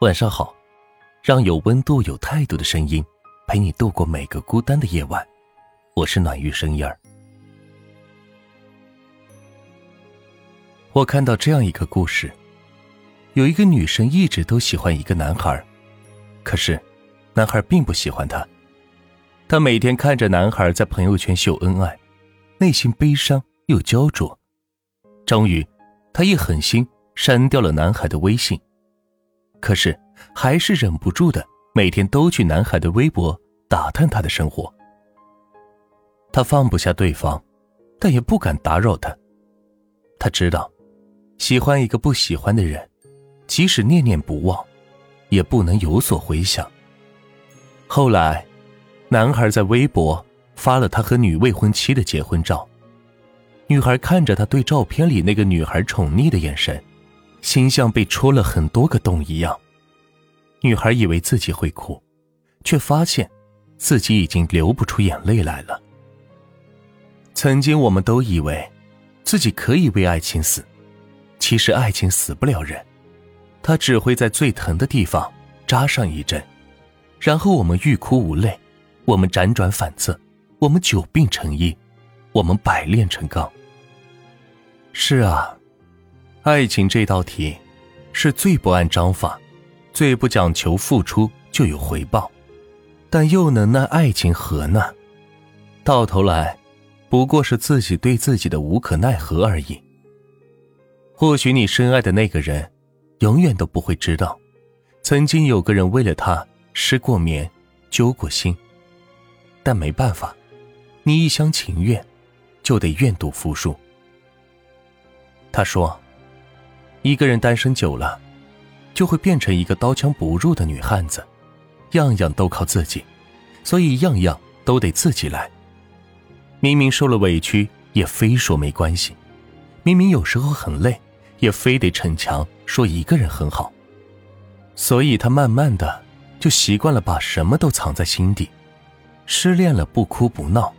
晚上好，让有温度、有态度的声音陪你度过每个孤单的夜晚。我是暖玉声音儿。我看到这样一个故事：有一个女生一直都喜欢一个男孩，可是男孩并不喜欢她。她每天看着男孩在朋友圈秀恩爱，内心悲伤又焦灼。终于，她一狠心删掉了男孩的微信。可是，还是忍不住的，每天都去男孩的微博打探他的生活。他放不下对方，但也不敢打扰他。他知道，喜欢一个不喜欢的人，即使念念不忘，也不能有所回响。后来，男孩在微博发了他和女未婚妻的结婚照，女孩看着他对照片里那个女孩宠溺的眼神。心像被戳了很多个洞一样，女孩以为自己会哭，却发现自己已经流不出眼泪来了。曾经我们都以为自己可以为爱情死，其实爱情死不了人，它只会在最疼的地方扎上一针，然后我们欲哭无泪，我们辗转反侧，我们久病成医，我们百炼成钢。是啊。爱情这道题，是最不按章法，最不讲求付出就有回报，但又能奈爱情何呢？到头来，不过是自己对自己的无可奈何而已。或许你深爱的那个人，永远都不会知道，曾经有个人为了他失过眠，揪过心。但没办法，你一厢情愿，就得愿赌服输。他说。一个人单身久了，就会变成一个刀枪不入的女汉子，样样都靠自己，所以样样都得自己来。明明受了委屈，也非说没关系；明明有时候很累，也非得逞强说一个人很好。所以他慢慢的就习惯了把什么都藏在心底，失恋了不哭不闹，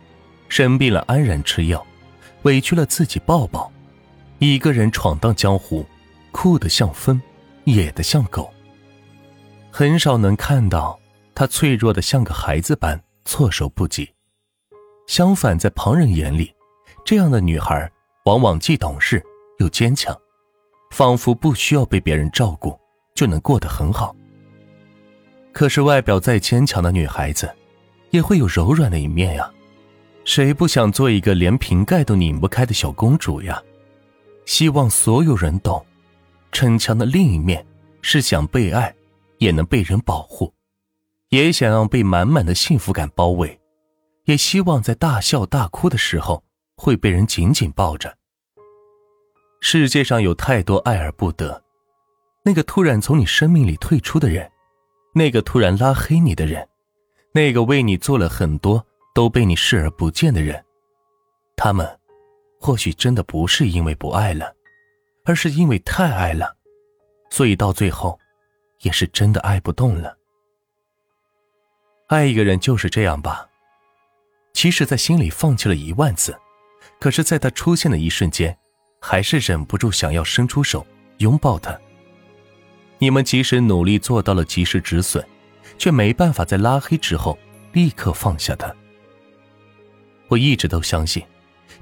生病了安然吃药，委屈了自己抱抱，一个人闯荡江湖。酷的像风，野的像狗。很少能看到她脆弱的像个孩子般措手不及。相反，在旁人眼里，这样的女孩往往既懂事又坚强，仿佛不需要被别人照顾就能过得很好。可是，外表再坚强的女孩子，也会有柔软的一面呀。谁不想做一个连瓶盖都拧不开的小公主呀？希望所有人懂。逞强的另一面是想被爱，也能被人保护，也想要被满满的幸福感包围，也希望在大笑大哭的时候会被人紧紧抱着。世界上有太多爱而不得，那个突然从你生命里退出的人，那个突然拉黑你的人，那个为你做了很多都被你视而不见的人，他们或许真的不是因为不爱了。而是因为太爱了，所以到最后，也是真的爱不动了。爱一个人就是这样吧。即使在心里放弃了一万次，可是在他出现的一瞬间，还是忍不住想要伸出手拥抱他。你们即使努力做到了及时止损，却没办法在拉黑之后立刻放下他。我一直都相信，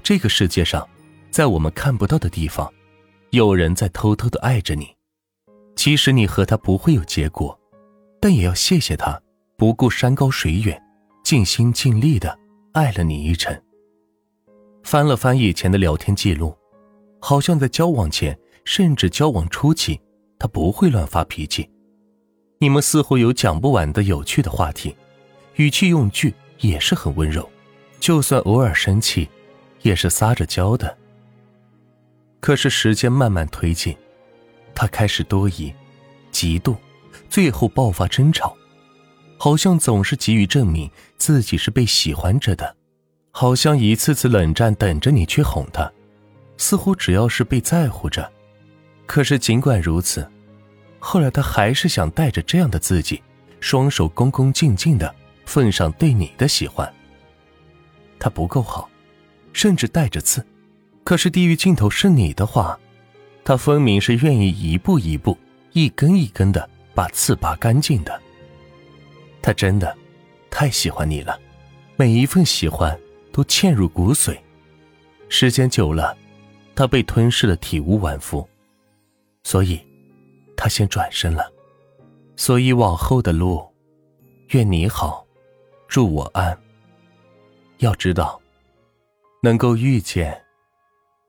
这个世界上，在我们看不到的地方。有人在偷偷的爱着你，其实你和他不会有结果，但也要谢谢他不顾山高水远，尽心尽力的爱了你一程。翻了翻以前的聊天记录，好像在交往前，甚至交往初期，他不会乱发脾气。你们似乎有讲不完的有趣的话题，语气用句也是很温柔，就算偶尔生气，也是撒着娇的。可是时间慢慢推进，他开始多疑、嫉妒，最后爆发争吵，好像总是急于证明自己是被喜欢着的，好像一次次冷战等着你去哄他，似乎只要是被在乎着。可是尽管如此，后来他还是想带着这样的自己，双手恭恭敬敬的奉上对你的喜欢。他不够好，甚至带着刺。可是地狱尽头是你的话，他分明是愿意一步一步、一根一根的把刺拔干净的。他真的太喜欢你了，每一份喜欢都嵌入骨髓，时间久了，他被吞噬的体无完肤，所以，他先转身了。所以往后的路，愿你好，祝我安。要知道，能够遇见，